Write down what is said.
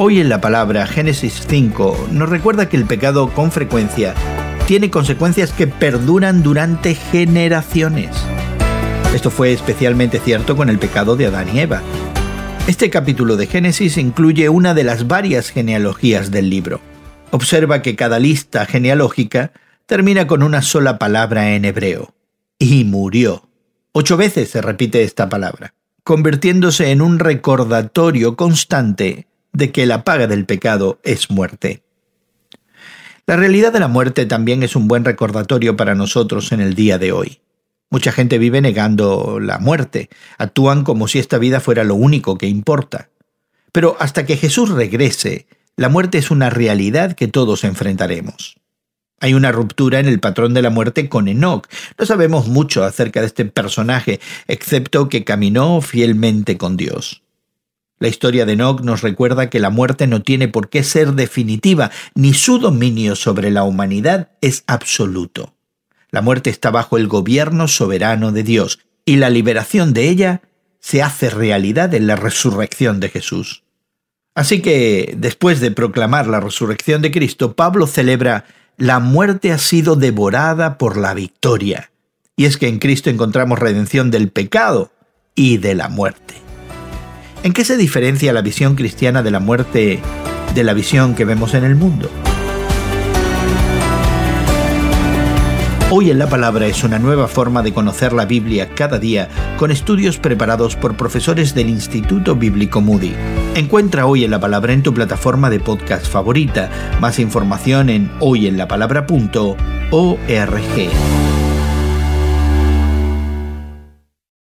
Hoy en la palabra Génesis 5 nos recuerda que el pecado con frecuencia tiene consecuencias que perduran durante generaciones. Esto fue especialmente cierto con el pecado de Adán y Eva. Este capítulo de Génesis incluye una de las varias genealogías del libro. Observa que cada lista genealógica termina con una sola palabra en hebreo. Y murió. Ocho veces se repite esta palabra, convirtiéndose en un recordatorio constante de que la paga del pecado es muerte. La realidad de la muerte también es un buen recordatorio para nosotros en el día de hoy. Mucha gente vive negando la muerte, actúan como si esta vida fuera lo único que importa. Pero hasta que Jesús regrese, la muerte es una realidad que todos enfrentaremos. Hay una ruptura en el patrón de la muerte con Enoch. No sabemos mucho acerca de este personaje, excepto que caminó fielmente con Dios. La historia de Enoch nos recuerda que la muerte no tiene por qué ser definitiva, ni su dominio sobre la humanidad es absoluto. La muerte está bajo el gobierno soberano de Dios, y la liberación de ella se hace realidad en la resurrección de Jesús. Así que, después de proclamar la resurrección de Cristo, Pablo celebra la muerte ha sido devorada por la victoria. Y es que en Cristo encontramos redención del pecado y de la muerte. ¿En qué se diferencia la visión cristiana de la muerte de la visión que vemos en el mundo? Hoy en la Palabra es una nueva forma de conocer la Biblia cada día con estudios preparados por profesores del Instituto Bíblico Moody. Encuentra Hoy en la Palabra en tu plataforma de podcast favorita. Más información en hoyenlapalabra.org.